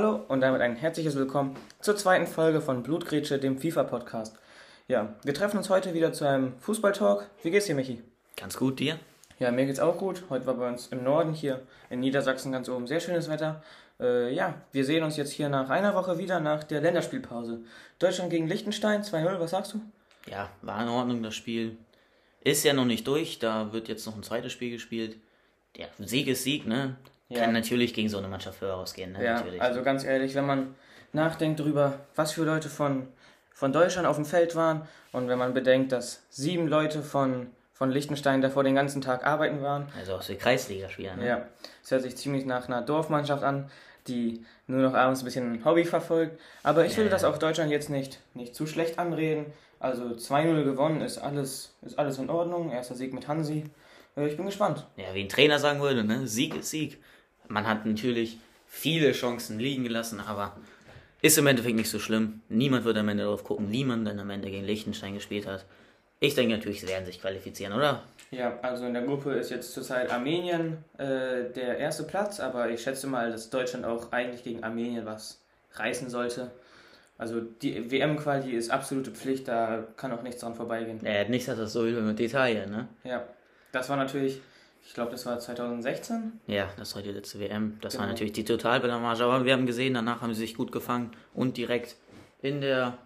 Hallo und damit ein herzliches Willkommen zur zweiten Folge von Blutgrätsche, dem FIFA-Podcast. Ja, wir treffen uns heute wieder zu einem Fußballtalk. Wie geht's dir, Michi? Ganz gut, dir? Ja, mir geht's auch gut. Heute war bei uns im Norden hier in Niedersachsen ganz oben sehr schönes Wetter. Äh, ja, wir sehen uns jetzt hier nach einer Woche wieder nach der Länderspielpause. Deutschland gegen Liechtenstein 2-0, was sagst du? Ja, war in Ordnung das Spiel. Ist ja noch nicht durch, da wird jetzt noch ein zweites Spiel gespielt. Der Sieg ist Sieg, ne? Ja. Kann natürlich gegen so eine Mannschaft höher ausgehen, ne? Ja, natürlich. also ganz ehrlich, wenn man nachdenkt darüber, was für Leute von, von Deutschland auf dem Feld waren und wenn man bedenkt, dass sieben Leute von, von Liechtenstein davor den ganzen Tag arbeiten waren, Also auch so Kreisligaspieler, ne? ja, es hört sich ziemlich nach einer Dorfmannschaft an, die nur noch abends ein bisschen ein Hobby verfolgt. Aber ich würde Ja. das auch Deutschland jetzt nicht, nicht zu schlecht anreden. Also 2-0 gewonnen ist alles, ist alles in Ordnung. Erster Sieg mit Hansi. Äh, Ich bin gespannt. Ja, wie ein Trainer sagen würde, ne? Sieg ist Sieg. Man hat natürlich viele Chancen liegen gelassen, aber ist im Endeffekt nicht so schlimm. Niemand wird am Ende drauf gucken. Niemand, der am Ende gegen Liechtenstein gespielt hat. Ich denke natürlich, sie werden sich qualifizieren, oder? Ja, also in der Gruppe ist jetzt zurzeit Armenien äh, der erste Platz, aber ich schätze mal, dass Deutschland auch eigentlich gegen Armenien was reißen sollte. Also die WM-Quali ist absolute Pflicht, da kann auch nichts dran vorbeigehen. Er hat nichts hat das so mit Detail, ne? Ja, das war natürlich, ich glaube, das war 2016. Ja, das war die letzte WM. Das war Genau. natürlich die Totalblamage, aber wir haben gesehen, danach haben sie sich gut gefangen und direkt in der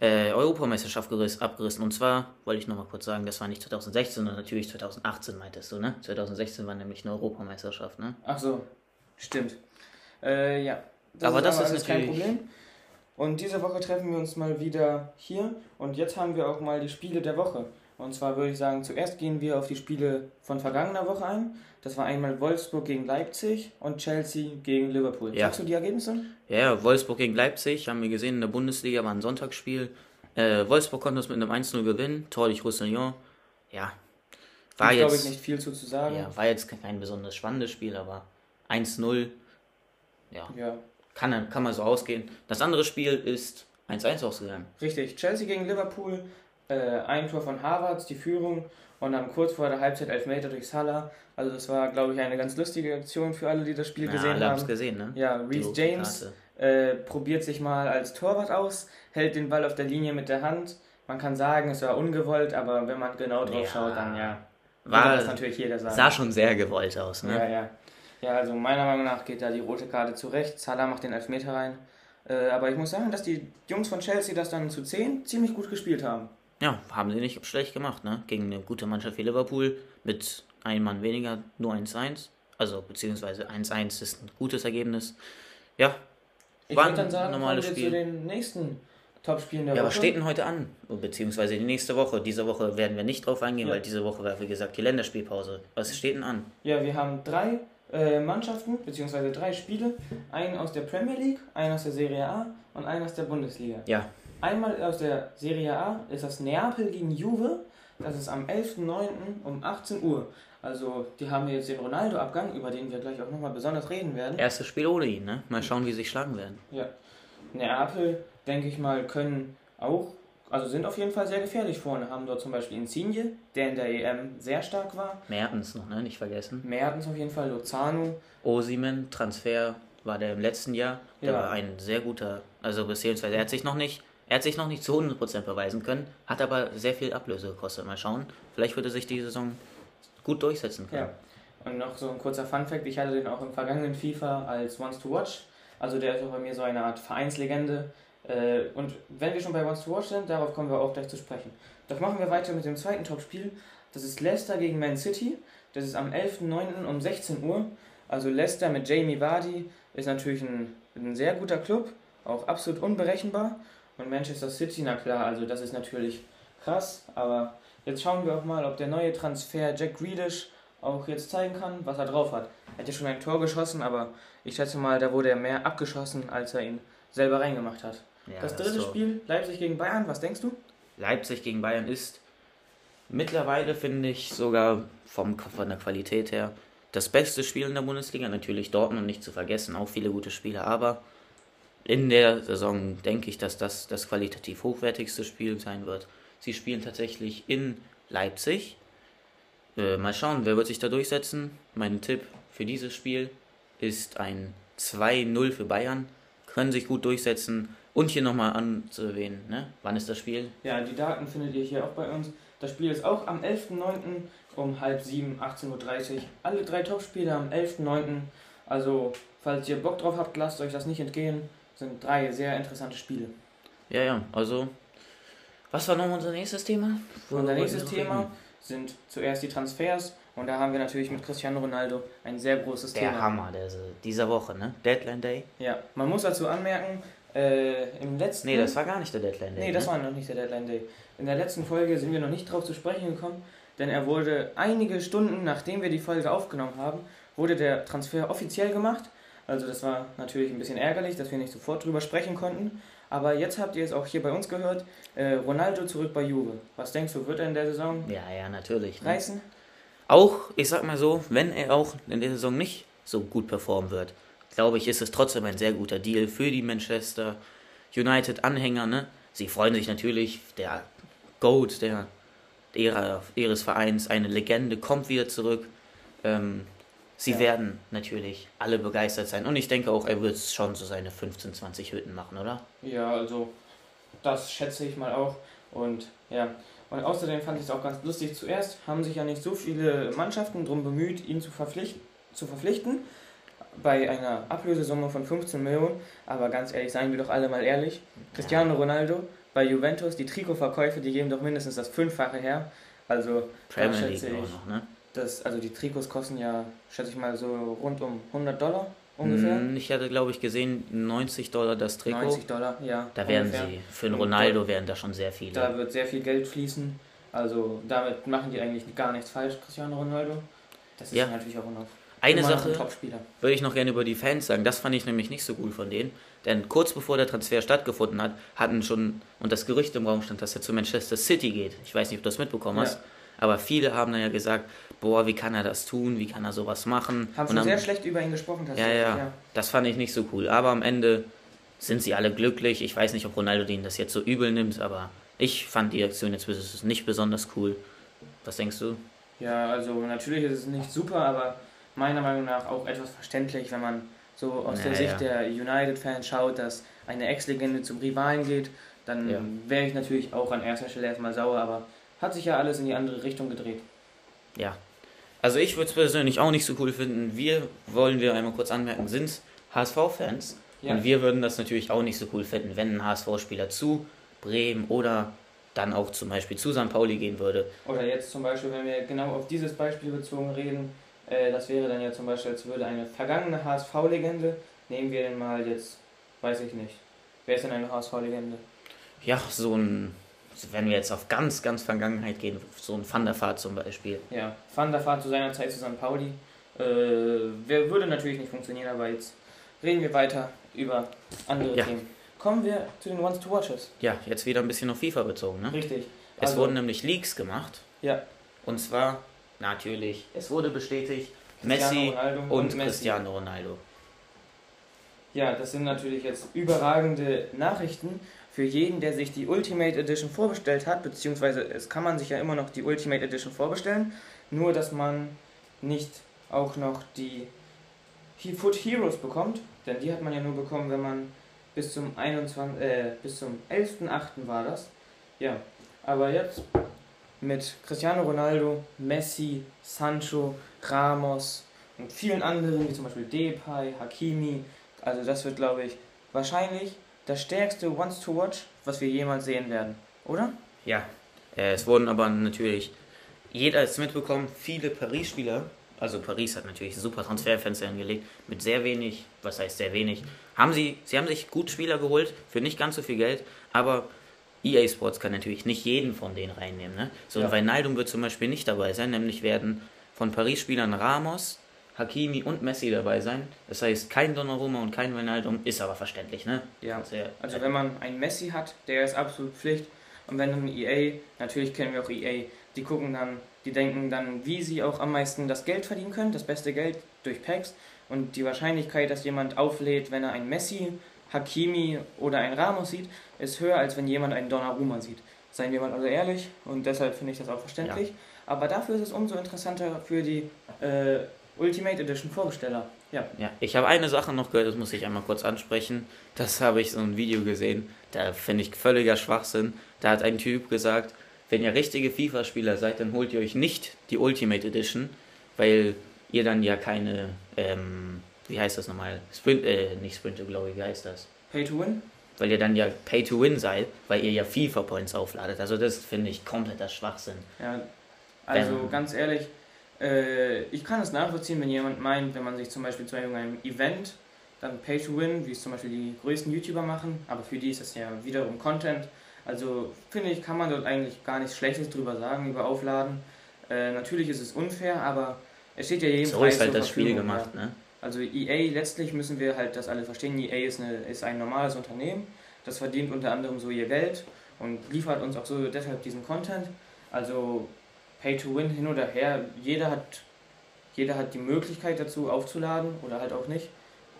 äh, Europameisterschaft geriss, abgerissen. Und zwar, wollte ich nochmal kurz sagen, das war nicht 2016, sondern natürlich 2018 meintest du, ne? 2016 war nämlich eine Europameisterschaft, ne? Ach so, stimmt. Äh, ja, das Aber das ist alles kein Problem. Und diese Woche treffen wir uns mal wieder hier und jetzt haben wir auch mal die Spiele der Woche. Und zwar würde ich sagen, zuerst gehen wir auf die Spiele von vergangener Woche ein. Das war einmal Wolfsburg gegen Leipzig und Chelsea gegen Liverpool. Ja. Sagst du die Ergebnisse? Ja, Wolfsburg gegen Leipzig, haben wir gesehen in der Bundesliga, war ein Sonntagsspiel. Äh, Wolfsburg konnte es mit einem 1-0 gewinnen, Tor durch Roussillon. Ja, war Gibt, glaube ich, jetzt, nicht viel zu, zu sagen. ja, war jetzt kein besonders spannendes Spiel, aber 1-0, ja, ja. Kann, kann man so ausgehen. Das andere Spiel ist 1-1 ausgegangen. Richtig, Chelsea gegen Liverpool, äh, ein Tor von Harvards, die Führung und dann kurz vor der Halbzeit Elfmeter durch Salah. Also das war, glaube ich, eine ganz lustige Aktion für alle, die das Spiel Ja, gesehen alle haben es haben. gesehen, ne? Ja, Reece rote James äh, probiert sich mal als Torwart aus, hält den Ball auf der Linie mit der Hand. Man kann sagen, es war ungewollt, aber wenn man genau drauf Ja. schaut, dann ja, War- das natürlich jeder sagen. Sah schon sehr gewollt aus, ne? Ja, ja. Ja, also meiner Meinung nach geht da die rote Karte zurecht. Salah macht den Elfmeter rein. Äh, aber ich muss sagen, dass die Jungs von Chelsea das dann zu 10 ziemlich gut gespielt haben. Ja, haben sie nicht schlecht gemacht, ne? Gegen eine gute Mannschaft wie Liverpool mit einem Mann weniger, nur 1-1. Also, beziehungsweise 1-1 ist ein gutes Ergebnis. Ja, Ich War würde dann sagen, normales wir zu Spiel. den nächsten Top-Spielen der ja Woche. was steht denn heute an? Beziehungsweise die nächste Woche. Diese Woche werden wir nicht drauf eingehen, Ja. weil diese Woche war, wie gesagt, die Länderspielpause. Was steht denn an? Ja, wir haben drei äh, Mannschaften, beziehungsweise drei Spiele. Einen aus der Premier League, einen aus der Serie A und einen aus der Bundesliga. Ja, Einmal aus der Serie A ist das Neapel gegen Juve. Das ist am 11.09. um 18 Uhr. Also, die haben jetzt den Ronaldo-Abgang, über den wir gleich auch nochmal besonders reden werden. erstes Spiel ohne ihn, ne? Mal schauen, wie sie sich schlagen werden. Ja. Neapel, denke ich mal, können auch, also sind auf jeden Fall sehr gefährlich vorne. Haben dort zum Beispiel Insigne, der in der EM sehr stark war. Mertens noch, ne? Nicht vergessen. Mertens auf jeden Fall, Lozano. Osimen, Transfer war der im letzten Jahr. Der Ja. war ein sehr guter, also beziehungsweise er hat sich noch nicht, er hat sich noch nicht zu 100% beweisen können, hat aber sehr viel Ablöse gekostet. Mal schauen, vielleicht wird er sich die Saison gut durchsetzen können. Ja. Und noch so ein kurzer Funfact, ich hatte den auch im vergangenen FIFA als Wants to Watch. Also der ist auch bei mir so eine Art Vereinslegende. Äh, Und wenn wir schon bei Wants to Watch sind, darauf kommen wir auch gleich zu sprechen. Doch machen wir weiter mit dem zweiten Topspiel. Das ist Leicester gegen Man City. Das ist am 11.09. um 16 Uhr. Also Leicester mit Jamie Vardy ist natürlich ein, ein sehr guter Club, auch absolut unberechenbar. Und Manchester City, na klar, also das ist natürlich krass. Aber jetzt schauen wir auch mal, ob der neue Transfer Jack Grealish auch jetzt zeigen kann, was er drauf hat. Er hat ja schon ein Tor geschossen, aber ich schätze mal, da wurde er mehr abgeschossen, als er ihn selber reingemacht hat. Ja, das dritte so. Spiel, Leipzig gegen Bayern, was denkst du? Leipzig gegen Bayern ist mittlerweile, finde ich, sogar vom, von der Qualität her das beste Spiel in der Bundesliga. Natürlich Dortmund nicht zu vergessen, auch viele gute Spiele, aber in der Saison denke ich, dass das das qualitativ hochwertigste Spiel sein wird. Sie spielen tatsächlich in Leipzig. Äh, mal schauen, wer wird sich da durchsetzen. Mein Tipp für dieses Spiel ist ein 2-0 für Bayern, können sich gut durchsetzen. Und hier nochmal anzuerwähnen, ne? wann ist das Spiel? Ja, die Daten findet ihr hier auch bei uns. Das Spiel ist auch am 11.09. um halb sieben, 18.30 Uhr. Alle drei Topspiele am 11.09. Also, falls ihr Bock drauf habt, lasst euch das nicht entgehen. Sind drei sehr interessante Spiele. Ja, ja, also. Was war noch unser nächstes Thema? Unser nächstes Thema sind zuerst die Transfers. Und da haben wir natürlich mit Cristiano Ronaldo ein sehr großes der Thema. Der Hammer der, dieser Woche, ne? Deadline Day. Ja, man muss dazu anmerken, äh, im letzten. Nee, das war gar nicht der Deadline Day. Nee, das ne? war noch nicht der Deadline Day. In der letzten Folge sind wir noch nicht drauf zu sprechen gekommen, denn er wurde einige Stunden nachdem wir die Folge aufgenommen haben, wurde der Transfer offiziell gemacht. Also das war natürlich ein bisschen ärgerlich, dass wir nicht sofort drüber sprechen konnten. Aber jetzt habt ihr es auch hier bei uns gehört. Äh, Ronaldo zurück bei Juve. Was denkst du, wird er in der Saison ja, ja, natürlich, ne? reißen? Auch, ich sag mal so, wenn er auch in der Saison nicht so gut performen wird, glaube ich, ist es trotzdem ein sehr guter Deal für die Manchester United-Anhänger. Ne? Sie freuen sich natürlich, der Goat der, ihrer, ihres Vereins, eine Legende, kommt wieder zurück. Ähm, sie ja. werden natürlich alle begeistert sein. Und ich denke auch, er wird schon so seine 15, 20 Hütten machen, oder? Ja, also das schätze ich mal auch. Und ja, und außerdem fand ich es auch ganz lustig. Zuerst haben sich ja nicht so viele Mannschaften darum bemüht, ihn zu, verpflicht zu verpflichten bei einer Ablösesumme von 15 Millionen. Aber ganz ehrlich, seien wir doch alle mal ehrlich. Cristiano Ronaldo bei Juventus, die Trikotverkäufe, die geben doch mindestens das Fünffache her. Also, Premier schätze ich, noch, ne? Das, also die Trikots kosten ja, schätze ich mal, so rund um 100 Dollar ungefähr. Hm, ich hatte, glaube ich, gesehen, 90 Dollar das Trikot. 90 Dollar, ja. Da werden ungefähr. sie, für einen Ronaldo werden da schon sehr viele. Da wird sehr viel Geld fließen. Also damit machen die eigentlich gar nichts falsch, Cristiano Ronaldo. Das ist ja. natürlich auch noch eine Sache würde ich noch gerne über die Fans sagen. Das fand ich nämlich nicht so gut von denen. Denn kurz bevor der Transfer stattgefunden hat, hatten schon, und das Gerücht im Raum stand, dass er zu Manchester City geht. Ich weiß nicht, ob du das mitbekommen hast. Aber viele haben dann ja gesagt, boah, wie kann er das tun? Wie kann er sowas machen? Haben schon sehr schlecht über ihn gesprochen. Ja, ja, ja, das fand ich nicht so cool. Aber am Ende sind sie alle glücklich. Ich weiß nicht, ob Ronaldo denen das jetzt so übel nimmt, aber ich fand die Aktion jetzt nicht besonders cool. Was denkst du? Ja, also natürlich ist es nicht super, aber meiner Meinung nach auch etwas verständlich, wenn man so aus naja, der Sicht der United-Fans schaut, dass eine Ex-Legende zum Rivalen geht, dann ja. wäre ich natürlich auch an erster Stelle erstmal sauer, aber hat sich ja alles in die andere Richtung gedreht. Ja. Also ich würde es persönlich auch nicht so cool finden. Wir, wollen wir einmal kurz anmerken, sind HSV-Fans. Ja. Und wir würden das natürlich auch nicht so cool finden, wenn ein HSV-Spieler zu Bremen oder dann auch zum Beispiel zu St. Pauli gehen würde. Oder jetzt zum Beispiel, wenn wir genau auf dieses Beispiel bezogen reden, äh, das wäre dann ja zum Beispiel, als würde eine vergangene HSV-Legende, nehmen wir den mal jetzt, weiß ich nicht. Wer ist denn eine HSV-Legende? Ja, so ein, wenn wir jetzt auf ganz, ganz Vergangenheit gehen, so ein Van der Vaart zum Beispiel. Ja, Van der Vaart zu seiner Zeit zu St. Pauli. Äh, würde natürlich nicht funktionieren, aber jetzt reden wir weiter über andere ja. Themen. Kommen wir zu den Ones to Watches. Ja, jetzt wieder ein bisschen auf FIFA bezogen, ne? Richtig. Es also, wurden nämlich Leaks gemacht. Ja. Und zwar Natürlich. Es wurde bestätigt, Messi und, und Messi. Cristiano Ronaldo. Ja, das sind natürlich jetzt überragende Nachrichten für jeden, der sich die Ultimate Edition vorbestellt hat, beziehungsweise es kann man sich ja immer noch die Ultimate Edition vorbestellen, nur dass man nicht auch noch die Foot Heroes bekommt, denn die hat man ja nur bekommen, wenn man bis zum 21, äh, bis zum 11.8. war das. Ja, aber jetzt mit Cristiano Ronaldo, Messi, Sancho, Ramos und vielen anderen, wie zum Beispiel Depay, Hakimi. Also das wird, glaube ich, wahrscheinlich das stärkste Once to Watch, was wir jemals sehen werden, oder? Ja, äh, es wurden aber natürlich, jeder es mitbekommen, viele Paris-Spieler, also Paris hat natürlich super Transferfenster hingelegt, mit sehr wenig, was heißt sehr wenig, haben sie, sie haben sich gut Spieler geholt, für nicht ganz so viel Geld, aber EA Sports kann natürlich nicht jeden von denen reinnehmen. Ne? So ja. ein Wijnaldum wird zum Beispiel nicht dabei sein, nämlich werden von Paris-Spielern Ramos, Hakimi und Messi dabei sein. Das heißt, kein Donnarumma und kein Wijnaldum ist aber verständlich, ne? Ja. Also, also wenn man einen Messi hat, der ist absolut Pflicht. Und wenn dann EA, natürlich kennen wir auch EA, die gucken dann, die denken dann, wie sie auch am meisten das Geld verdienen können, das beste Geld durch Packs. Und die Wahrscheinlichkeit, dass jemand auflädt, wenn er einen Messi Hakimi oder ein Ramos sieht, ist höher, als wenn jemand einen Donnarumma sieht. Seien wir mal also ehrlich und deshalb finde ich das auch verständlich. Ja. Aber dafür ist es umso interessanter für die äh, Ultimate Edition Vorbesteller. Ja. Ja, ich habe eine Sache noch gehört, das muss ich einmal kurz ansprechen. Das habe ich so ein Video gesehen, da finde ich völliger Schwachsinn. Da hat ein Typ gesagt, wenn ihr richtige FIFA-Spieler seid, dann holt ihr euch nicht die Ultimate Edition, weil ihr dann ja keine, ähm, wie heißt das nochmal? Sprint, äh, nicht Sprint to Glory, wie heißt das? Pay to Win? Weil ihr dann ja Pay to Win seid, weil ihr ja FIFA-Points aufladet. Also das finde ich kompletter Schwachsinn. Ja. Also Ähm. ganz ehrlich, äh, ich kann es nachvollziehen, wenn jemand meint, wenn man sich zum Beispiel zu irgendeinem Event dann Pay to Win, wie es zum Beispiel die größten YouTuber machen, aber für die ist das ja wiederum Content. Also finde ich, kann man dort eigentlich gar nichts Schlechtes drüber sagen, über Aufladen. Äh, natürlich ist es unfair, aber es steht ja jedem So frei ist halt das Spiel Verfügung, gemacht, ja. ne? Also EA, letztlich müssen wir halt das alle verstehen. EA ist, eine, ist ein normales Unternehmen, das verdient unter anderem so ihr Geld und liefert uns auch so deshalb diesen Content. Also Pay to Win hin oder her, jeder hat, jeder hat die Möglichkeit dazu aufzuladen oder halt auch nicht.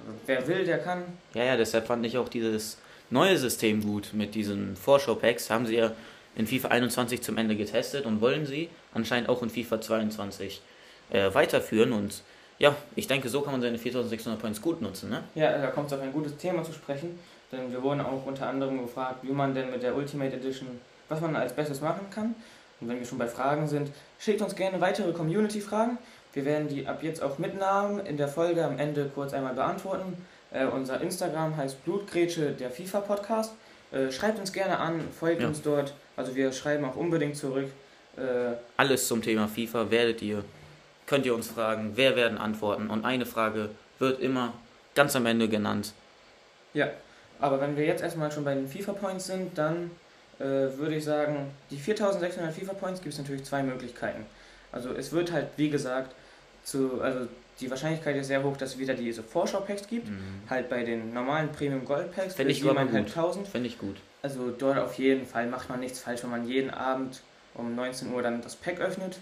Also wer will, der kann. Ja, ja, deshalb fand ich auch dieses neue System gut mit diesen Vorschau-Packs. Haben sie ja in FIFA 21 zum Ende getestet und wollen sie anscheinend auch in FIFA 22 äh, weiterführen. Und ja, ich denke, so kann man seine 4600 Points gut nutzen, ne? Ja, da kommt es auf ein gutes Thema zu sprechen, denn wir wurden auch unter anderem gefragt, wie man denn mit der Ultimate Edition, was man als Bestes machen kann. Und wenn wir schon bei Fragen sind, schickt uns gerne weitere Community-Fragen. Wir werden die ab jetzt auch mit Namen in der Folge am Ende kurz einmal beantworten. Äh, unser Instagram heißt Blutgrätsche, der FIFA-Podcast. Äh, schreibt uns gerne an, folgt Ja. uns dort. Also wir schreiben auch unbedingt zurück. Äh, Alles zum Thema FIFA werdet ihr, könnt ihr uns fragen, wer werden antworten. Und eine Frage wird immer ganz am Ende genannt. Ja, aber wenn wir jetzt erstmal schon bei den FIFA-Points sind, dann würde ich sagen, die 4600 FIFA-Points gibt es natürlich zwei Möglichkeiten. Also es wird halt, wie gesagt, zu, also die Wahrscheinlichkeit ist sehr hoch, dass es wieder diese Vorschau-Packs gibt. Halt bei den normalen Premium Gold Packs Finde ich aber gut. 7.500. Finde ich gut. Also dort auf jeden Fall macht man nichts falsch, wenn man jeden Abend um 19 Uhr dann das Pack öffnet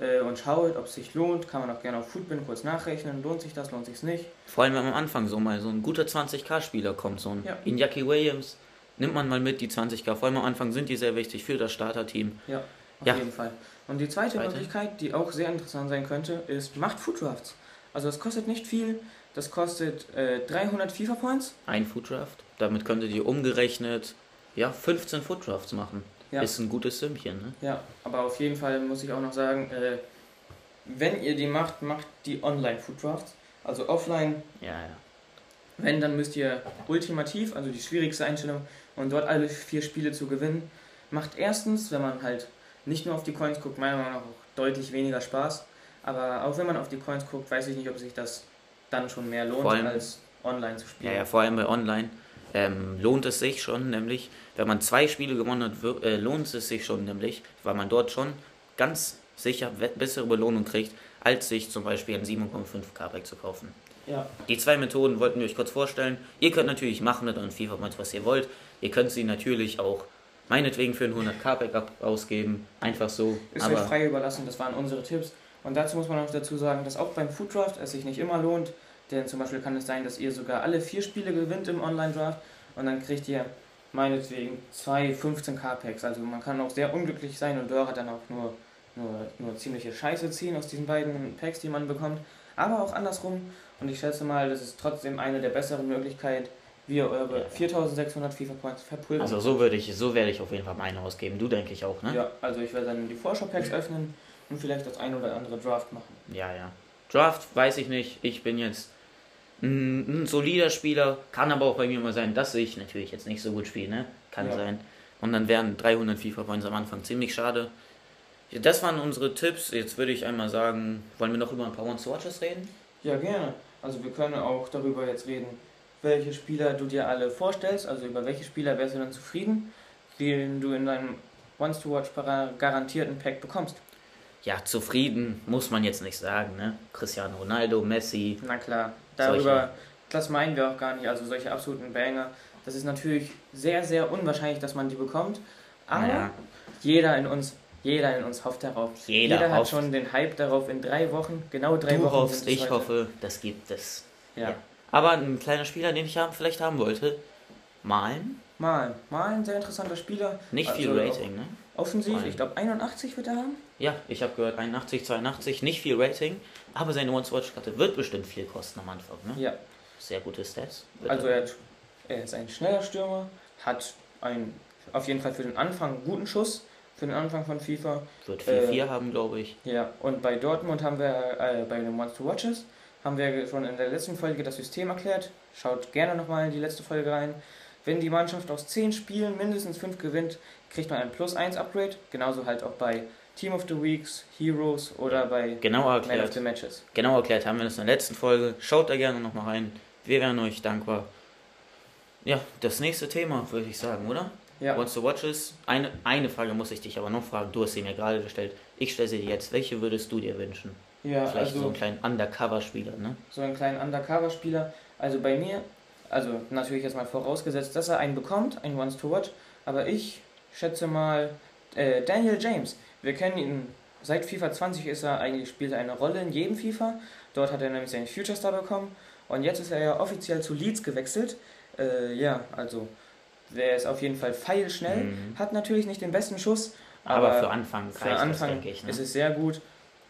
äh, und schaut, ob es sich lohnt. Kann man auch gerne auf Foodbin kurz nachrechnen. Lohnt sich das, lohnt sich nicht. Vor allem, wenn am Anfang so mal so ein guter 20k-Spieler kommt, so ein Ja. Iñaki Williams, nimmt man mal mit die 20k. Vor allem am Anfang sind die sehr wichtig für das Starterteam. Auf Ja. jeden Fall. Und die zweite Zweite. Möglichkeit, die auch sehr interessant sein könnte, ist macht Food Drafts. Also das kostet nicht viel. Das kostet äh, 300 FIFA Points. Ein Fooddraft. Damit könntet ihr umgerechnet ja 15 Fooddrafts machen. Ja. Ist ein gutes Sümmchen, ne? Ja, aber auf jeden Fall muss ich auch noch sagen, äh, wenn ihr die macht, macht die Online Food Drafts. Also offline, Ja, ja. Wenn, dann müsst ihr ultimativ, also die schwierigste Einstellung, und dort alle vier Spiele zu gewinnen, macht erstens, wenn man halt nicht nur auf die Coins guckt, meiner Meinung nach auch deutlich weniger Spaß. Aber auch wenn man auf die Coins guckt, weiß ich nicht, ob sich das dann schon mehr lohnt, allem- als online zu spielen. Ja, ja, vor allem bei Online ähm, lohnt es sich schon, nämlich, wenn man zwei Spiele gewonnen hat, äh, lohnt es sich schon, nämlich, weil man dort schon ganz sicher bessere Belohnung kriegt, als sich zum Beispiel ein 7,5 K-Pack zu kaufen. Ja, Die zwei Methoden wollten wir euch kurz vorstellen. Ihr könnt natürlich machen mit euren FIFA Points, was ihr wollt. Ihr könnt sie natürlich auch meinetwegen für ein 100 K-Pack ab- ausgeben. Einfach so. ist euch Aber frei überlassen, das waren unsere Tipps. Und dazu muss man auch dazu sagen, dass auch beim Food Draft es sich nicht immer lohnt, denn zum Beispiel kann es sein, dass ihr sogar alle vier Spiele gewinnt im Online Draft und dann kriegt ihr meinetwegen zwei 15k Packs. Also man kann auch sehr unglücklich sein und dort dann auch nur, nur, nur ziemliche Scheiße ziehen aus diesen beiden Packs, die man bekommt. Aber auch andersrum. Und ich schätze mal, das ist trotzdem eine der besseren Möglichkeiten, wie ihr eure Ja. 4600 FIFA Points verpulvern also so würde ich, so werde ich auf jeden Fall meine ausgeben. Du denke ich auch, ne? Ja, also ich werde dann die Vorschau-Packs öffnen und vielleicht das ein oder andere Draft machen. Ja, ja. Draft weiß ich nicht. Ich bin jetzt ein, ein solider Spieler. Kann aber auch bei mir mal sein, dass ich natürlich jetzt nicht so gut spiele. Ne? Kann Ja. sein. Und dann wären 300 FIFA Points am Anfang ziemlich schade. Das waren unsere Tipps. Jetzt würde ich einmal sagen, wollen wir noch über ein paar One-Watches reden? Ja, gerne. Also wir können auch darüber jetzt reden, welche Spieler du dir alle vorstellst, also über welche Spieler wärst du dann zufrieden, den du in deinem Once-to-Watch garantierten Pack bekommst. Ja, zufrieden muss man jetzt nicht sagen. Ne? Cristiano Ronaldo, Messi. Na klar, darüber, das meinen wir auch gar nicht, also solche absoluten Banger. Das ist natürlich sehr, sehr unwahrscheinlich, dass man die bekommt, aber Naja, jeder in uns, jeder in uns hofft darauf. Jeder hat hofft. schon den Hype darauf in drei Wochen, genau drei du Wochen. hoffst, sind es ich heute. hoffe, das gibt es. Ja. Ja. Aber ein kleiner Spieler, den ich haben, vielleicht haben wollte, Malen. Malen. Malen, sehr interessanter Spieler. Nicht viel Also Rating, ne? Offensiv. Allem. Ich glaube 81 wird er haben. Ja, ich habe gehört 81, 82, nicht viel Rating, aber seine One-Watch-Karte wird bestimmt viel kosten am Anfang. Ne? Ja, Sehr gute Stats. Wird also er- hat, er ist ein schneller Stürmer, hat einen, auf jeden Fall für den Anfang einen guten Schuss, für den Anfang von FIFA. wird 4-4 äh, haben, glaube ich. Ja, und bei Dortmund haben wir, äh, bei den Monster Watches, haben wir schon in der letzten Folge das System erklärt. Schaut gerne nochmal in die letzte Folge rein. Wenn die Mannschaft aus 10 Spielen mindestens 5 gewinnt, kriegt man ein Plus 1 Upgrade. Genauso halt auch bei Team of the Weeks, Heroes oder bei Genau Man of erklärt. the Matches. Genau erklärt haben wir das in der letzten Folge. Schaut da gerne nochmal rein. Wir wären euch dankbar. Ja, das nächste Thema, würde ich sagen, oder? Ja, What's the Watches? Eine, eine Frage muss ich dich aber noch fragen. Du hast sie mir gerade gestellt. Ich stelle sie dir jetzt. Welche würdest du dir wünschen? ja Vielleicht so also einen kleinen Undercover-Spieler, ne? so einen kleinen Undercover-Spieler. Also bei mir, also natürlich jetzt mal vorausgesetzt, dass er einen bekommt, einen Once to Watch. Aber ich schätze mal äh, Daniel James. Wir kennen ihn seit FIFA 20 ist er eigentlich spielt er eine Rolle in jedem FIFA. Dort hat er nämlich seinen Future Star bekommen und jetzt ist er ja offiziell zu Leeds gewechselt. Äh, ja, also der ist auf jeden Fall feilschnell, Mhm. hat natürlich nicht den besten Schuss, Aber, aber für Anfang für reicht das, Anfang denke ich. Ne? ist es sehr gut.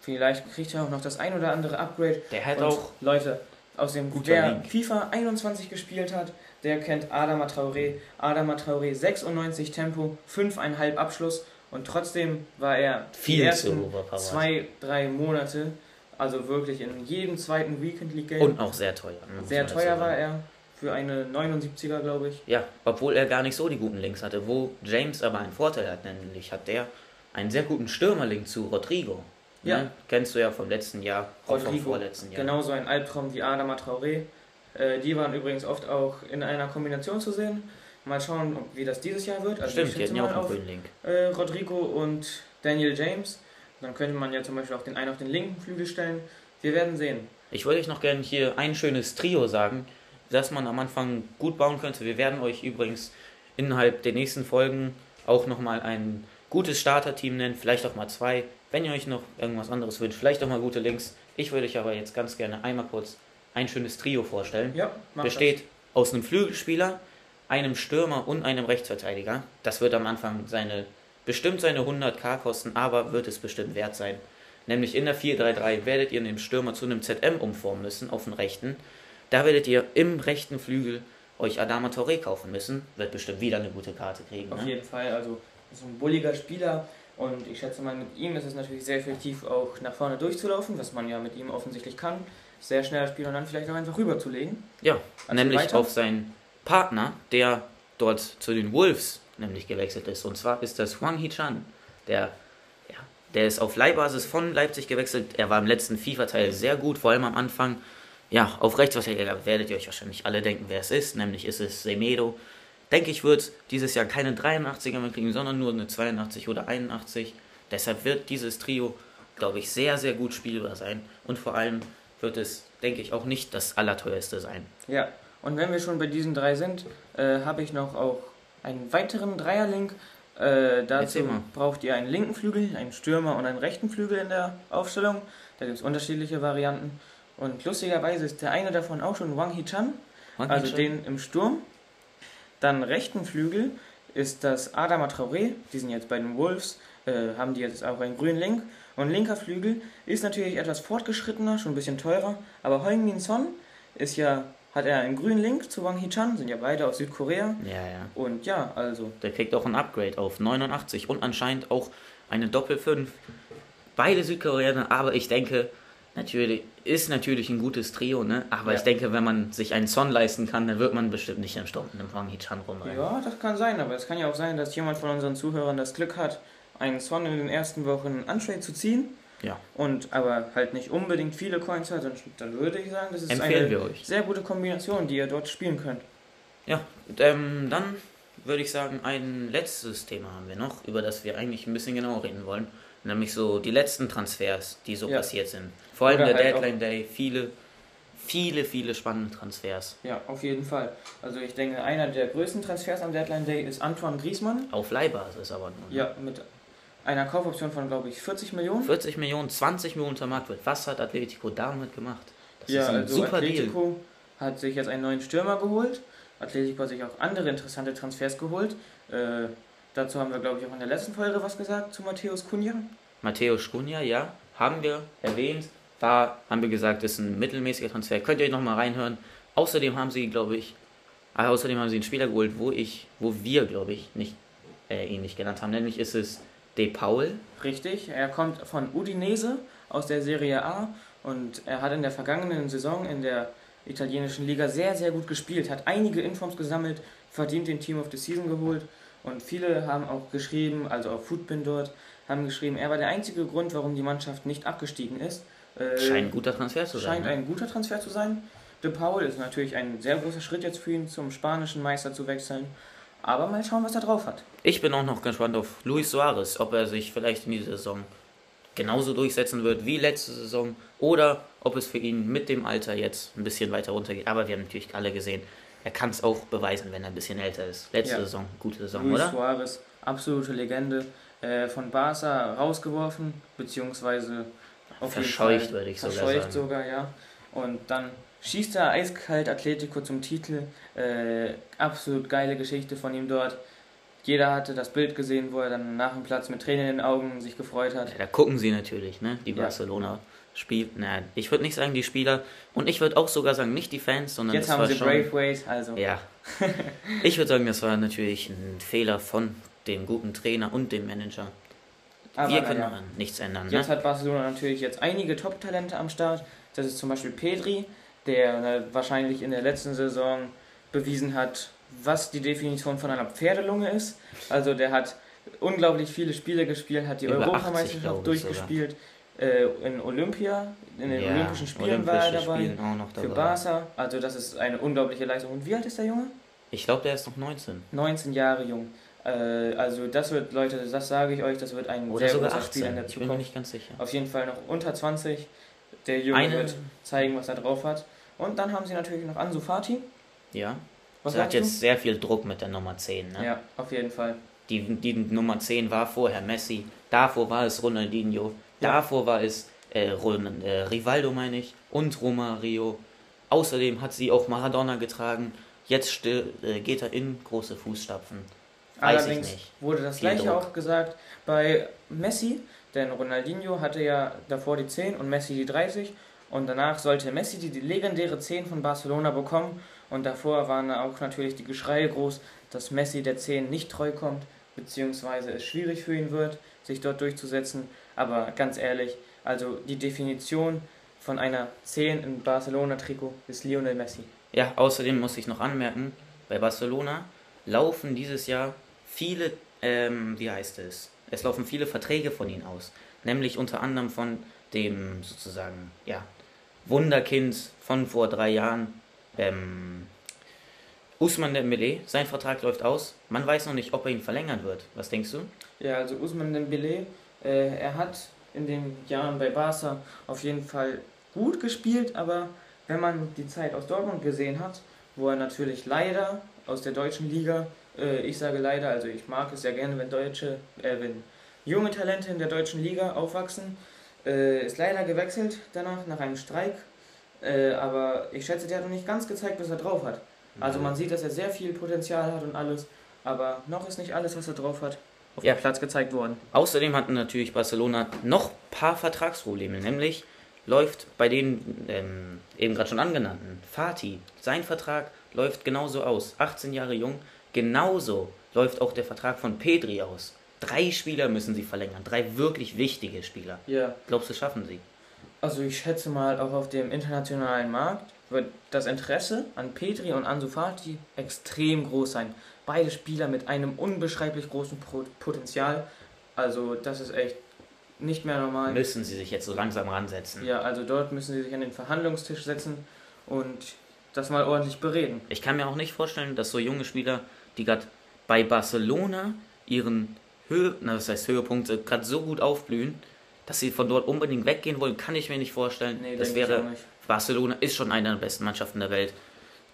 Vielleicht kriegt er auch noch das ein oder andere Upgrade. Der hat Und auch Leute, aus dem Guter der Link. FIFA 21 gespielt hat, der kennt Adama Traoré. Adama Traoré 96 Tempo, 5,5 Abschluss und trotzdem war er die viel zu ersten zwei, drei Monate, also wirklich in jedem zweiten Weekend League Game. Und auch sehr teuer. ne, sehr teuer war er für eine 79er, glaube ich. Ja, obwohl er gar nicht so die guten Links hatte. Wo James aber einen Vorteil hat, nämlich hat der einen sehr guten Stürmerlink zu Rodrigo. Ja. Ne? Kennst du ja vom letzten Jahr, auch vom Rodrigo, vorletzten Jahr. Genauso ein Albtraum wie Adama Traoré. Äh, die waren übrigens oft auch in einer Kombination zu sehen. Mal schauen, wie das dieses Jahr wird. Also Stimmt, die hatten ja auch einen grünen Link. äh, Rodrigo und Daniel James. Dann könnte man ja zum Beispiel auch den einen auf den linken Flügel stellen. Wir werden sehen. Ich wollte euch noch gerne hier ein schönes Trio sagen, das man am Anfang gut bauen könnte. Wir werden euch übrigens innerhalb der nächsten Folgen auch nochmal ein gutes Starterteam nennen, vielleicht auch mal zwei. Wenn ihr euch noch irgendwas anderes wünscht, vielleicht auch mal gute Links. Ich würde euch aber jetzt ganz gerne einmal kurz ein schönes Trio vorstellen. Ja, mach Besteht aus einem Flügelspieler, einem Stürmer und einem Rechtsverteidiger. Das wird am Anfang seine bestimmt seine 100k kosten, aber wird es bestimmt wert sein. Nämlich in der 4-3-3 werdet ihr den Stürmer zu einem ZM umformen müssen, auf den rechten. Da werdet ihr im rechten Flügel euch Adama Torre kaufen müssen. Wird bestimmt wieder eine gute Karte kriegen. Auf Ne? jeden Fall. Also, ist ein bulliger Spieler. Und ich schätze mal, mit ihm ist es natürlich sehr effektiv, auch nach vorne durchzulaufen, was man ja mit ihm offensichtlich kann. Sehr schneller Spieler und dann vielleicht auch einfach rüberzulegen. Ja, Also nämlich weiter? auf seinen Partner, der dort zu den Wolves nämlich gewechselt ist. Und zwar ist das Wang Hichan. Der, der ist auf Leihbasis von Leipzig gewechselt. Er war im letzten FIFA-Teil sehr gut, vor allem am Anfang. Ja, auf Rechtsverteidiger werdet ihr euch wahrscheinlich alle denken, wer es ist. Nämlich ist es Semedo. Denke ich, wird dieses Jahr keine 83er mehr kriegen, sondern nur eine 82 oder 81. Deshalb wird dieses Trio, glaube ich, sehr, sehr gut spielbar sein. Und vor allem wird es, denke ich, auch nicht das allerteuerste sein. Ja, und wenn wir schon bei diesen drei sind, äh, habe ich noch auch einen weiteren Dreierlink. Äh, dazu braucht ihr einen linken Flügel, einen Stürmer und einen rechten Flügel in der Aufstellung. Da gibt es unterschiedliche Varianten. Und lustigerweise ist der eine davon auch schon Wang Hichan, Wang also Hichan? den im Sturm. Dann rechten Flügel ist das Adama Traoré, die sind jetzt bei den Wolves, äh, haben die jetzt auch einen grünen Link. Und linker Flügel ist natürlich etwas fortgeschrittener, schon ein bisschen teurer, aber Heung-Min Son ist ja, hat er einen grünen Link zu Wang Hichan, sind ja beide aus Südkorea. Ja, ja. Und ja, also, Der kriegt auch ein Upgrade auf 89 und anscheinend auch eine Doppel 5. Beide Südkoreaner, aber ich denke, natürlich ist natürlich ein gutes Trio, ne? Aber Ja. ich denke, wenn man sich einen Son leisten kann, dann wird man bestimmt nicht im Sturm mit dem Wang Hichan rumrennen. ja, das kann sein, aber es kann ja auch sein, dass jemand von unseren Zuhörern das Glück hat, einen Son in den ersten Wochen Untrade zu ziehen. Ja. Und aber halt nicht unbedingt viele Coins hat, dann, dann würde ich sagen, das ist Empfehlen eine sehr gute Kombination, die ihr dort spielen könnt. Ja, ähm, dann würde ich sagen, ein letztes Thema haben wir noch, über das wir eigentlich ein bisschen genauer reden wollen. Nämlich so die letzten Transfers, die so Ja. passiert sind. Vor allem Oder der halt Deadline Day, viele, viele, viele spannende Transfers. Ja, auf jeden Fall. Also ich denke, einer der größten Transfers am Deadline Day ist Antoine Griezmann. Auf Leihbasis aber nur. ne? Ja, mit einer Kaufoption von, glaube ich, 40 Millionen. 40 Millionen, 20 Millionen unter Marktwert. Was hat Atletico damit gemacht? Das ja, ist ein also super Deal. Atletico hat sich jetzt einen neuen Stürmer geholt. Atletico hat sich auch andere interessante Transfers geholt. Äh, Dazu haben wir, glaube ich, auch in der letzten Folge was gesagt zu Matthäus Kunja. Matthäus Kunja, ja, haben wir erwähnt. War, haben wir gesagt, ist ein mittelmäßiger Transfer. Könnt ihr euch nochmal reinhören. Außerdem haben sie, glaube ich, äh, außerdem haben sie einen Spieler geholt, wo ich, wo wir, glaube ich, nicht äh, ihn nicht genannt haben. Nämlich ist es De Paul. Richtig, er kommt von Udinese aus der Serie A und er hat in der vergangenen Saison in der italienischen Liga sehr, sehr gut gespielt, hat einige Informs gesammelt, verdient den Team of the Season geholt und viele haben auch geschrieben, also auf Footbin dort, haben geschrieben, er war der einzige Grund, warum die Mannschaft nicht abgestiegen ist. Äh, scheint ein guter Transfer zu sein. Scheint ne? ein guter Transfer zu sein. De Paul ist natürlich ein sehr großer Schritt jetzt für ihn, zum spanischen Meister zu wechseln. Aber mal schauen, was er drauf hat. Ich bin auch noch gespannt auf Luis Suarez, ob er sich vielleicht in dieser Saison genauso durchsetzen wird wie letzte Saison oder ob es für ihn mit dem Alter jetzt ein bisschen weiter runtergeht. Aber wir haben natürlich alle gesehen, er kann es auch beweisen, wenn er ein bisschen älter ist. Letzte ja. Saison, gute Saison, Luis oder? Suarez, absolute Legende. Äh, von Barca rausgeworfen, beziehungsweise auf verscheucht, würde ich sogar sagen. Verscheucht sogar, ja. Und dann schießt er eiskalt Atletico zum Titel. Äh, absolut geile Geschichte von ihm dort. Jeder hatte das Bild gesehen, wo er dann nach dem Platz mit Tränen in den Augen sich gefreut hat. Ja, da gucken sie natürlich, ne? Die ja. Spielt. Na, ich würde nicht sagen die Spieler und ich würde auch sogar sagen nicht die Fans, sondern jetzt haben sie schon, Brave Ways, also ja. ich würde sagen, das war natürlich ein Fehler von dem guten Trainer und dem Manager. Aber Wir können ja. nichts ändern. Jetzt ne? hat Barcelona natürlich jetzt einige Top-Talente am Start. Das ist zum Beispiel Pedri, der ne, wahrscheinlich in der letzten Saison bewiesen hat, was die Definition von einer Pferdelunge ist. Also der hat unglaublich viele Spiele gespielt, hat die Über Europameisterschaft durchgespielt. Äh, in Olympia, in den ja, Olympischen Spielen war er dabei, dabei. Für Barca. Also das ist eine unglaubliche Leistung. Und wie alt ist der Junge? Ich glaube, der ist noch 19. 19 Jahre jung. Äh, also das wird, Leute, das sage ich euch, das wird ein Oder sehr großer 18. Spieler in der Zukunft. Ich bin mir nicht ganz sicher. Auf jeden Fall noch unter 20. Der Junge Eine... wird zeigen, was er drauf hat. Und dann haben sie natürlich noch Ansu Fati. Ja. Was er hat jetzt du? sehr viel Druck mit der Nummer 10. Ne? Ja, auf jeden Fall. Die, die Nummer 10 war vorher Messi, davor war es Ronaldinho. Davor war es äh, Ron, äh, Rivaldo, meine ich, und Romario. Außerdem hat sie auch Maradona getragen. Jetzt still, äh, geht er in große Fußstapfen. Weiß Allerdings wurde das gleiche auch gesagt bei Messi, denn Ronaldinho hatte ja davor die 10 und Messi die 30 und danach sollte Messi die, die legendäre 10 von Barcelona bekommen und davor waren auch natürlich die Geschreie groß, dass Messi der 10 nicht treu kommt, beziehungsweise es schwierig für ihn wird, sich dort durchzusetzen. Aber ganz ehrlich, also die Definition von einer 10 im Barcelona-Trikot ist Lionel Messi. Ja, außerdem muss ich noch anmerken, bei Barcelona laufen dieses Jahr viele, ähm, wie heißt es? Es laufen viele Verträge von ihnen aus. Nämlich unter anderem von dem sozusagen, ja, Wunderkind von vor drei Jahren, ähm, Usman Dembele, sein Vertrag läuft aus. Man weiß noch nicht, ob er ihn verlängern wird. Was denkst du? Ja, also Usman Dembele, äh, er hat in den Jahren bei Barca auf jeden Fall gut gespielt, aber wenn man die Zeit aus Dortmund gesehen hat, wo er natürlich leider aus der deutschen Liga äh, ich sage leider, also ich mag es ja gerne, wenn deutsche, äh, wenn junge Talente in der deutschen Liga aufwachsen. Äh, ist leider gewechselt danach, nach einem Streik. Äh, aber ich schätze, der hat noch nicht ganz gezeigt, was er drauf hat. Also man sieht, dass er sehr viel Potenzial hat und alles, aber noch ist nicht alles, was er drauf hat, auf ja. dem Platz gezeigt worden. Außerdem hatten natürlich Barcelona noch ein paar Vertragsprobleme, nämlich läuft bei den ähm, eben gerade schon angenannten Fatih, sein Vertrag läuft genauso aus. 18 Jahre jung, Genauso läuft auch der Vertrag von Pedri aus. Drei Spieler müssen sie verlängern, drei wirklich wichtige Spieler. Ja. Glaubst du, schaffen sie? Also ich schätze mal, auch auf dem internationalen Markt wird das Interesse an Petri und Ansu Fati extrem groß sein. Beide Spieler mit einem unbeschreiblich großen Potenzial. Also das ist echt nicht mehr normal. Müssen sie sich jetzt so langsam ransetzen. Ja, also dort müssen sie sich an den Verhandlungstisch setzen und das mal ordentlich bereden. Ich kann mir auch nicht vorstellen, dass so junge Spieler die gerade bei Barcelona ihren Höhe, na, das heißt Höhepunkte gerade so gut aufblühen, dass sie von dort unbedingt weggehen wollen, kann ich mir nicht vorstellen. Nee, das wäre Barcelona ist schon eine der besten Mannschaften der Welt.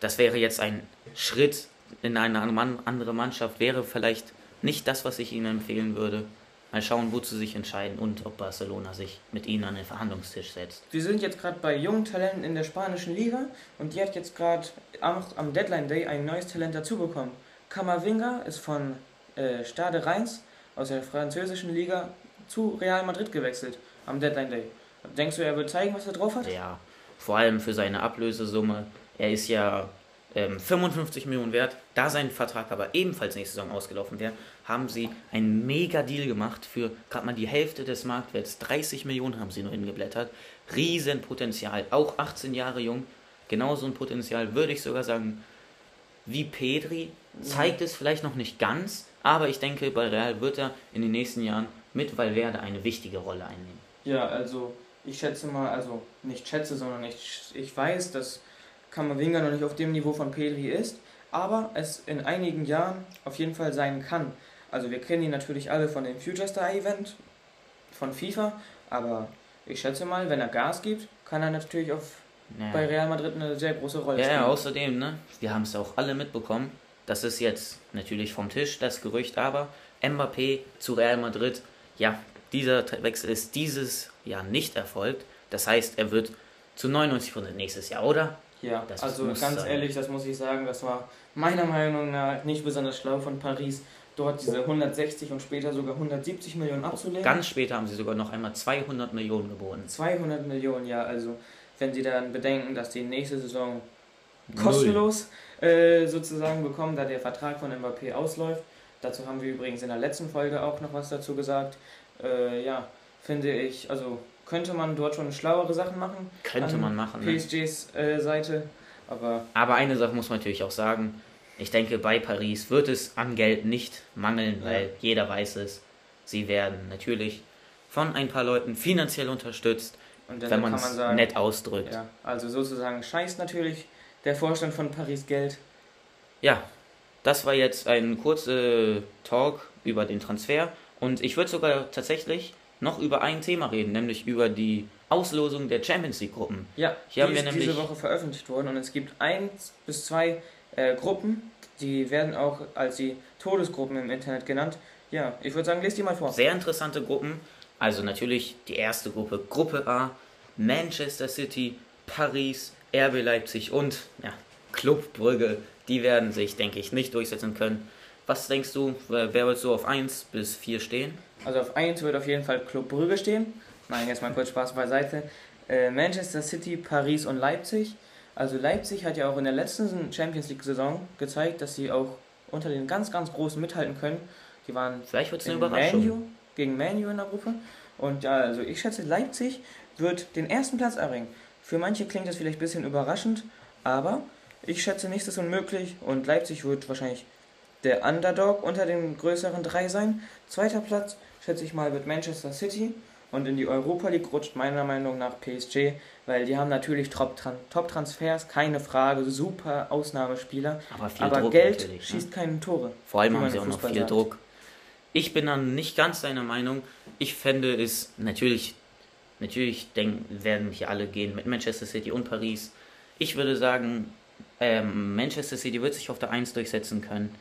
Das wäre jetzt ein Schritt in eine andere Mannschaft, wäre vielleicht nicht das, was ich ihnen empfehlen würde. Mal schauen, wozu sich entscheiden und ob Barcelona sich mit ihnen an den Verhandlungstisch setzt. Wir sind jetzt gerade bei jungen Talenten in der spanischen Liga und die hat jetzt gerade am Deadline Day ein neues Talent dazu bekommen. Kamavinga ist von äh, Stade Reims aus der französischen Liga zu Real Madrid gewechselt am Deadline Day. Denkst du, er wird zeigen, was er drauf hat? Ja, vor allem für seine Ablösesumme. Er ist ja ähm, 55 Millionen wert. Da sein Vertrag aber ebenfalls nächste Saison ausgelaufen wäre, haben sie einen mega Deal gemacht für gerade mal die Hälfte des Marktwerts. 30 Millionen haben sie nur hingeblättert. Riesenpotenzial. Auch 18 Jahre jung. Genauso ein Potenzial, würde ich sogar sagen, wie Pedri. Zeigt es vielleicht noch nicht ganz, aber ich denke, bei Real wird er in den nächsten Jahren mit Valverde eine wichtige Rolle einnehmen. Ja, also ich schätze mal, also nicht schätze, sondern ich, ich weiß, dass Kamavinga noch nicht auf dem Niveau von Pedri ist, aber es in einigen Jahren auf jeden Fall sein kann. Also wir kennen ihn natürlich alle von dem Future Star Event von FIFA, aber ich schätze mal, wenn er Gas gibt, kann er natürlich auf Ja. bei Real Madrid eine sehr große Rolle Ja, spielen. ja, außerdem, ne, wir haben es auch alle mitbekommen, das ist jetzt natürlich vom Tisch, das Gerücht, aber Mbappé zu Real Madrid, ja, dieser Wechsel ist dieses Jahr nicht erfolgt. Das heißt, er wird zu 99% nächstes Jahr, oder? Ja, Das also ganz sein. ehrlich, das muss ich sagen, das war meiner Meinung nach nicht besonders schlau von Paris, dort diese 160 und später sogar 170 Millionen abzulehnen. Ganz später haben sie sogar noch einmal 200 Millionen geboten. 200 Millionen, ja, also wenn sie dann bedenken, dass die nächste Saison kostenlos äh, sozusagen bekommen, da der Vertrag von Mbappé ausläuft. Dazu haben wir übrigens in der letzten Folge auch noch was dazu gesagt. Äh, ja, finde ich, also könnte man dort schon schlauere Sachen machen. Könnte an man machen. Ne? PSGs äh, Seite, aber Aber eine Sache muss man natürlich auch sagen. Ich denke, bei Paris wird es an Geld nicht mangeln, Ja. weil jeder weiß es. Sie werden natürlich von ein paar Leuten finanziell unterstützt, wenn man es nett ausdrückt. ja, also sozusagen scheißt natürlich der Vorstand von Paris Geld. Ja, das war jetzt ein kurzer Talk über den Transfer und ich würde sogar tatsächlich noch über ein Thema reden, nämlich über die Auslosung der Champions League Gruppen. Ja, Hier haben die wir ist diese nämlich- Woche veröffentlicht worden und es gibt eins bis zwei äh, Gruppen, die werden auch als die Todesgruppen im Internet genannt. Ja, ich würde sagen, lest die mal vor. Sehr interessante Gruppen. Also natürlich die erste Gruppe, Gruppe A, Manchester City, Paris, RB Leipzig und ja, Club Brügge. Die werden sich, denke ich, nicht durchsetzen können. Was denkst du, wer wer wird so auf 1 bis 4 stehen? Also auf 1 wird auf jeden Fall Club Brügge stehen. Nein, jetzt mal kurz Spaß beiseite. Äh, Manchester City, Paris und Leipzig. Also Leipzig hat ja auch in der letzten Champions League Saison gezeigt, dass sie auch unter den ganz, ganz Großen mithalten können. Die waren Vielleicht wird es eine in Überraschung. Manu, gegen Manu in der Gruppe. Und ja, also ich schätze, Leipzig wird den ersten Platz erringen. Für manche klingt das vielleicht ein bisschen überraschend, aber ich schätze, nichts ist unmöglich und Leipzig wird wahrscheinlich der Underdog unter den größeren drei sein. Zweiter Platz, schätze ich mal, wird Manchester City und in die Europa League rutscht meiner Meinung nach PSG, weil die haben natürlich Top-Tran- Top-Transfers, keine Frage, super Ausnahmespieler, Aber viel aber Druck Geld. Ne? schießt keine Tore. Vor allem haben sie auch noch viel sagt. Druck. Ich bin dann nicht ganz deiner Meinung. Ich fände es natürlich, natürlich denk, werden hier alle gehen mit Manchester City und Paris. Ich würde sagen, ähm, Manchester City wird sich auf der 1 durchsetzen können.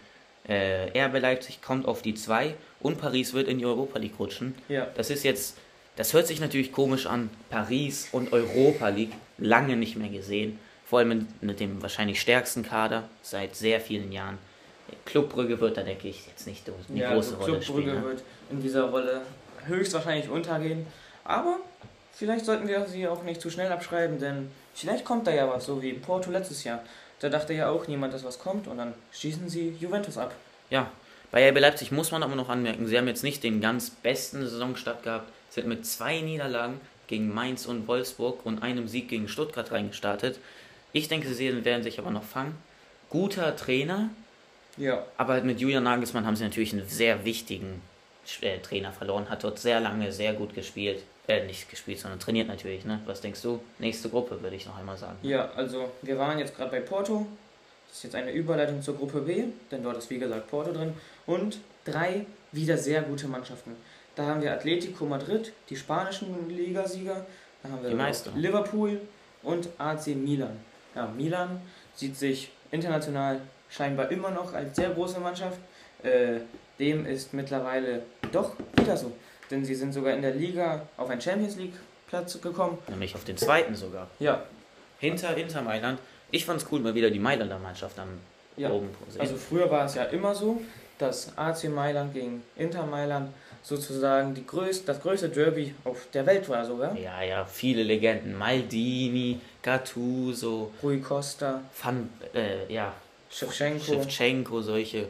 Äh, RB Leipzig kommt auf die 2 und Paris wird in die Europa League rutschen. Ja, Das ist jetzt, das hört sich natürlich komisch an. Paris und Europa League lange nicht mehr gesehen. Vor allem mit, mit dem wahrscheinlich stärksten Kader seit sehr vielen Jahren. Club Brügge wird da, denke ich, jetzt nicht eine ja große also Rolle Club spielen. Brügge Ne? wird in dieser Rolle höchstwahrscheinlich untergehen. Aber vielleicht sollten wir sie auch nicht zu schnell abschreiben, denn vielleicht kommt da ja was, so wie Porto letztes Jahr. Da dachte ja auch niemand, dass was kommt und dann schießen sie Juventus ab. Ja, bei RB Leipzig muss man aber noch anmerken, sie haben jetzt nicht den ganz besten Saisonstart gehabt, sind mit zwei Niederlagen gegen Mainz und Wolfsburg und einem Sieg gegen Stuttgart reingestartet. Ich denke, sie werden sich aber noch fangen. Guter Trainer, Ja, Aber mit Julian Nagelsmann haben sie natürlich einen sehr wichtigen Trainer verloren, hat dort sehr lange sehr gut gespielt. Äh, nicht gespielt, sondern trainiert natürlich, ne? Was denkst du? Nächste Gruppe, würde ich noch einmal sagen. ja, also wir waren jetzt gerade bei Porto. Das ist jetzt eine Überleitung zur Gruppe B, denn dort ist wie gesagt Porto drin. Und drei wieder sehr gute Mannschaften. Da haben wir Atletico Madrid, die spanischen Ligasieger. Da haben wir Die auch Meister. Liverpool und AC Milan. Ja, Milan sieht sich international scheinbar immer noch als sehr große Mannschaft. Äh, dem ist mittlerweile doch wieder so. Denn sie sind sogar in der Liga auf einen Champions League Platz gekommen. Nämlich auf den zweiten sogar. Ja, Hinter Inter Mailand. Ich fand's cool, mal wieder die Mailander Mannschaft am ja. oben zu sehen. Also früher war es ja immer so, dass AC Mailand gegen Inter Mailand sozusagen die größte, das größte Derby auf der Welt war sogar. Ja, ja, viele Legenden. Maldini, Gattuso, Rui Costa, Van, äh, ja, Shevchenko. Shevchenko, solche.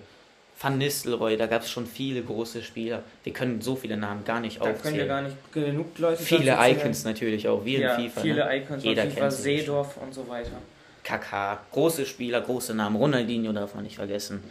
Van Nistelrooy, da gab es schon viele große Spieler. Wir können so viele Namen gar nicht Da können wir aufzählen. gar nicht genug Leute viele. Icons natürlich auch, wie in ja, FIFA. viele ne? Icons Jeder FIFA, kennt. Seedorf und so weiter. Kaká, große Spieler, große Namen. Ronaldinho darf man nicht vergessen.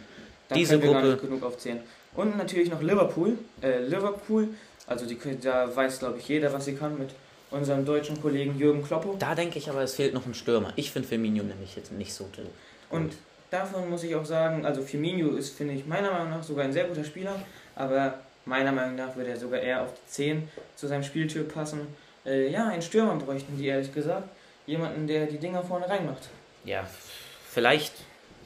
Da Diese können wir gar Gruppe- nicht genug aufzählen. Und natürlich noch Liverpool. Äh, Liverpool, also die, da weiß glaube ich jeder, was sie kann mit unserem deutschen Kollegen Jürgen Kloppo. Da denke ich aber, es fehlt noch ein Stürmer. Ich finde Firmino nämlich jetzt nicht so toll. Und davon muss ich auch sagen, also Firmino ist, finde ich, meiner Meinung nach sogar ein sehr guter Spieler, aber meiner Meinung nach würde er sogar eher auf die 10 zu seinem Spieltyp passen. Äh, ja, einen Stürmer bräuchten die, ehrlich gesagt. Jemanden, der die Dinger vorne reinmacht. Ja, vielleicht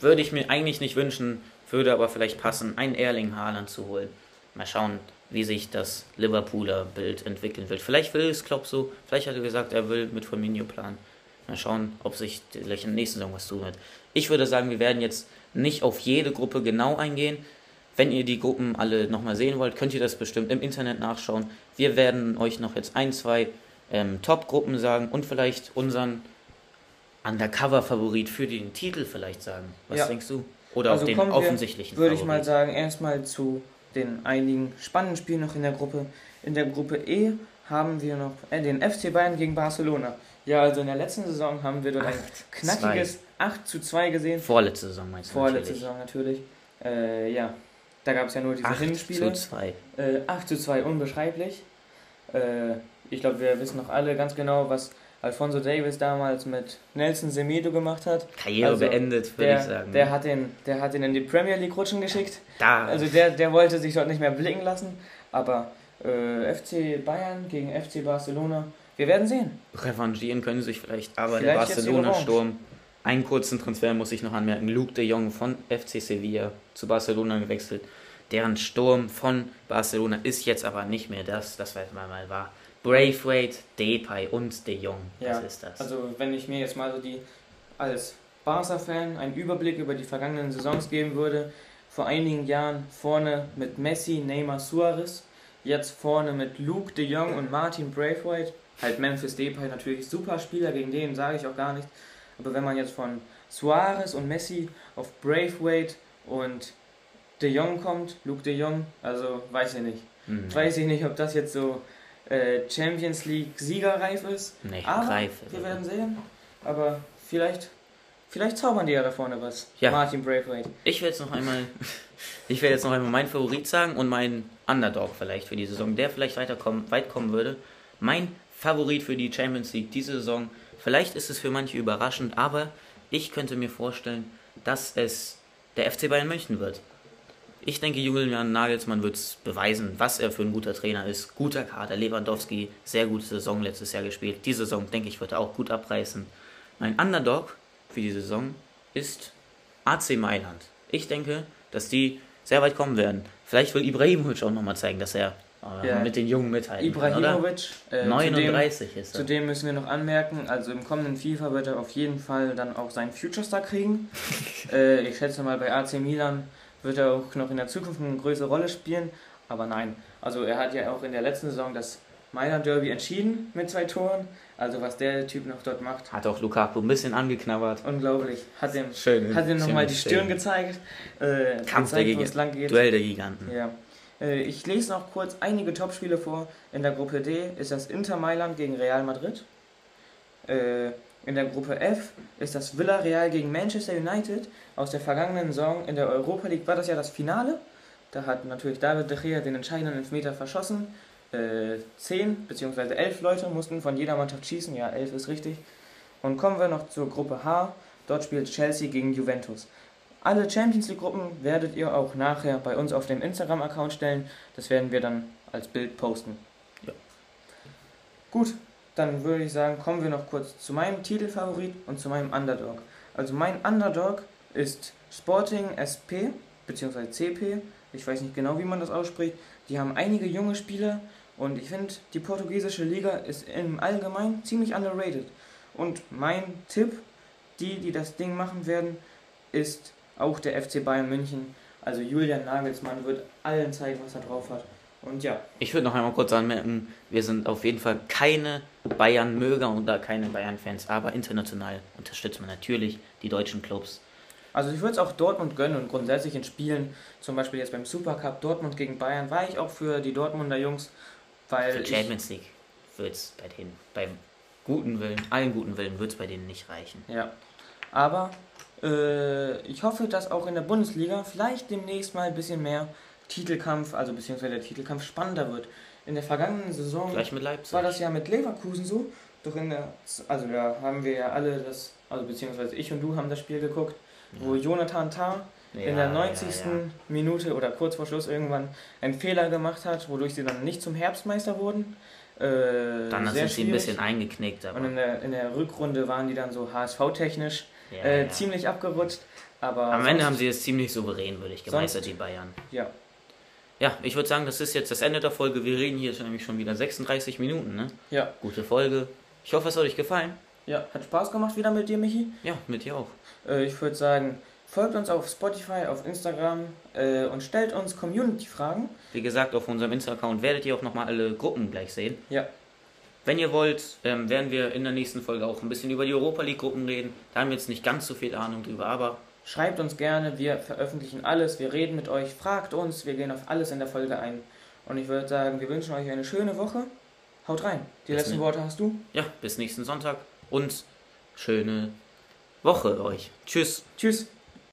würde ich mir eigentlich nicht wünschen, würde aber vielleicht passen, einen Erling Haaland zu holen. Mal schauen, wie sich das Liverpooler Bild entwickeln wird. Vielleicht will es Klopp so, vielleicht hat er gesagt, er will mit Firmino planen. Mal schauen, ob sich vielleicht in der nächsten Saison was tun wird. Ich würde sagen, wir werden jetzt nicht auf jede Gruppe genau eingehen. Wenn ihr die Gruppen alle nochmal sehen wollt, könnt ihr das bestimmt im Internet nachschauen. Wir werden euch noch jetzt ein, zwei ähm, Top-Gruppen sagen und vielleicht unseren Undercover-Favorit für den Titel vielleicht sagen. Was Ja. denkst du? Oder Also auf den kommen wir, offensichtlichen Würde ich mal sagen, erstmal zu den einigen spannenden Spielen noch in der Gruppe. In der Gruppe E haben wir noch äh, den FC Bayern gegen Barcelona. Ja, also in der letzten Saison haben wir dort ein knackiges 8 zu 2 gesehen. Vorletzte Saison meinst du Vorletzte natürlich. Saison natürlich. Äh, ja, da gab es ja nur diese 8 Hinspiele. zu 2. Äh, 8 zu 2, unbeschreiblich. Äh, ich glaube, wir wissen noch alle ganz genau, was Alfonso Davis damals mit Nelson Semedo gemacht hat. Karriere Also, beendet, würde ich Der, sagen. der, hat den, der hat ihn in die Premier League rutschen geschickt. da, Also der, der wollte sich dort nicht mehr blicken lassen. Aber äh, FC Bayern gegen FC Barcelona, wir werden sehen. revanchieren können sich vielleicht, aber Vielleicht der Barcelona-Sturm. Einen kurzen Transfer muss ich noch anmerken. Luke de Jong von FC Sevilla zu Barcelona gewechselt. Deren Sturm von Barcelona ist jetzt aber nicht mehr das, das was man mal war. Braithwaite, Depay und de Jong. Ja, Das ist das. Also wenn ich mir jetzt mal so die als Barca-Fan einen Überblick über die vergangenen Saisons geben würde, vor einigen Jahren vorne mit Messi, Neymar, Suarez, jetzt vorne mit Luke de Jong und Martin Braithwaite, halt Memphis Depay natürlich super Spieler, gegen den sage ich auch gar nicht, aber wenn man jetzt von Suarez und Messi auf Braithwaite und de Jong kommt, Luke de Jong, also weiß ich nicht. Hm, Weiß ich nicht, ob das jetzt so äh, Champions League siegerreif ist. nee, Aber greif. wir werden sehen. Aber vielleicht, vielleicht zaubern die ja da vorne was. Ja. Martin Braithwaite. Ich werde jetzt noch einmal, ich werde jetzt noch einmal meinen Favorit sagen und meinen Underdog vielleicht für die Saison, der vielleicht weiterkommen, weit kommen würde. Mein Favorit für die Champions League diese Saison. Vielleicht ist es für manche überraschend, aber ich könnte mir vorstellen, dass es der FC Bayern München wird. Ich denke, Julian Nagelsmann wird es beweisen, was er für ein guter Trainer ist. Guter Kader, Lewandowski, sehr gute Saison letztes Jahr gespielt. Diese Saison, denke ich, wird er auch gut abreißen. Mein Underdog für die Saison ist AC Mailand. Ich denke, dass die sehr weit kommen werden. Vielleicht will Ibrahimovic auch nochmal zeigen, dass er Ja. mit den Jungen mithalten? Ibrahimovic. Äh, zudem, 39 ist er. zudem müssen wir noch anmerken, also im kommenden FIFA wird er auf jeden Fall dann auch seinen Future Star kriegen. äh, ich schätze mal, bei AC Milan wird er auch noch in der Zukunft eine größere Rolle spielen. Aber nein, also er hat ja auch in der letzten Saison das Mailand Derby entschieden mit zwei Toren. Also was der Typ noch dort macht, Hat auch Lukaku ein bisschen angeknabbert. unglaublich. Hat Schön. hat ihm nochmal die Stirn gezeigt. Äh, Kampf der gezeigt, wo Giga- es lang geht. Duell der Giganten. Ja. Äh, Ich lese noch kurz einige Topspiele vor. In der Gruppe D ist das Inter Mailand gegen Real Madrid. Äh, In der Gruppe F ist das Villarreal gegen Manchester United. Aus der vergangenen Saison in der Europa League war das ja das Finale. Da hat natürlich David de Gea den entscheidenden Elfmeter verschossen. Äh, Zehn bzw. elf Leute mussten von jeder Mannschaft schießen. Ja, elf ist richtig. Und kommen wir noch zur Gruppe H. Dort spielt Chelsea gegen Juventus. Alle Champions League Gruppen werdet ihr auch nachher bei uns auf dem Instagram-Account stellen. Das werden wir dann als Bild posten. Ja. Gut, dann würde ich sagen, kommen wir noch kurz zu meinem Titelfavorit und zu meinem Underdog. Also mein Underdog ist Sporting SP bzw. CP. Ich weiß nicht genau, wie man das ausspricht. Die haben einige junge Spieler und ich finde, die portugiesische Liga ist im Allgemeinen ziemlich underrated. Und mein Tipp, die, die das Ding machen werden, ist auch der FC Bayern München. Also Julian Nagelsmann wird allen zeigen, was er drauf hat. Und ja. Ich würde noch einmal kurz anmerken, wir sind auf jeden Fall keine Bayern-Möger oder keine Bayern-Fans, aber international unterstützt man natürlich die deutschen Clubs. Also ich würde es auch Dortmund gönnen und grundsätzlich in Spielen, zum Beispiel jetzt beim Supercup Dortmund gegen Bayern, war ich auch für die Dortmunder Jungs, weil Für Champions League wird es bei denen, beim guten Willen, allen guten Willen wird es bei denen nicht reichen. ich, ja. Aber äh, ich hoffe, dass auch in der Bundesliga vielleicht demnächst mal ein bisschen mehr Titelkampf, also beziehungsweise der Titelkampf spannender wird. In der vergangenen Saison war das ja mit Leverkusen so. Doch in der, also da haben wir ja alle das, also beziehungsweise ich und du haben das Spiel geguckt, wo Jonathan Tah in der 90. Minute oder kurz vor Schluss irgendwann einen Fehler gemacht hat, wodurch sie dann nicht zum Herbstmeister wurden. Äh, Dann sind sie ein schwierig. bisschen eingeknickt, aber Und in der, in der Rückrunde waren die dann so HSV-technisch ja, äh, ja. ziemlich abgerutscht. Aber am Ende haben sie es ziemlich souverän, würde ich gemeistert, die Bayern. Ja, Ja, ich würde sagen, das ist jetzt das Ende der Folge. Wir reden hier schon nämlich schon wieder 36 Minuten, ne? ja, Gute Folge. Ich hoffe, es hat euch gefallen. ja. Hat Spaß gemacht wieder mit dir, Michi. Ja, mit dir auch. Äh, ich würde sagen, folgt uns auf Spotify, auf Instagram äh, und stellt uns Community-Fragen. Wie gesagt, auf unserem Insta-Account werdet ihr auch nochmal alle Gruppen gleich sehen. Ja. Wenn ihr wollt, ähm, werden wir in der nächsten Folge auch ein bisschen über die Europa League-Gruppen reden. Da haben wir jetzt nicht ganz so viel Ahnung drüber, aber Schreibt uns gerne, wir veröffentlichen alles, wir reden mit euch, fragt uns, wir gehen auf alles in der Folge ein. Und ich würde sagen, wir wünschen euch eine schöne Woche. Haut rein. Die Bis letzten ne- Worte hast du. ja, bis nächsten Sonntag und schöne Woche euch. Tschüss. Tschüss.